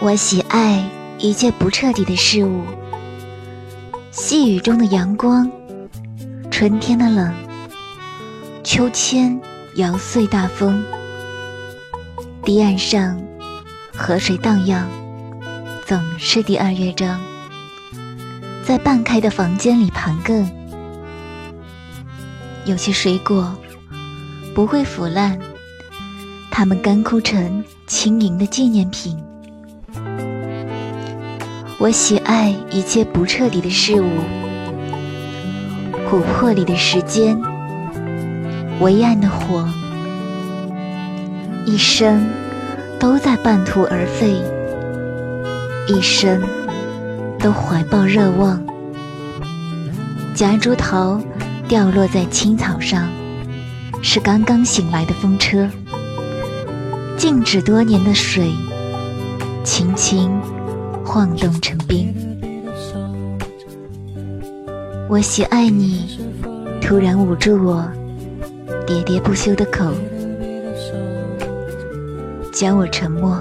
我喜爱一切不彻底的事物，细雨中的阳光，春天的冷，秋千摇碎大风，堤岸上河水荡漾，总是第二乐章，在半开的房间里盘亘。有些水果不会腐烂，它们干枯成轻盈的纪念品。我喜爱一切不彻底的事物，琥珀里的时间，微暗的火，一生都在半途而废，一生都怀抱热望。夹竹桃掉落在青草上，是刚刚醒来的风车，静止多年的水，轻轻。晃动成冰，我喜爱你，突然捂住我喋喋不休的口，将我沉默。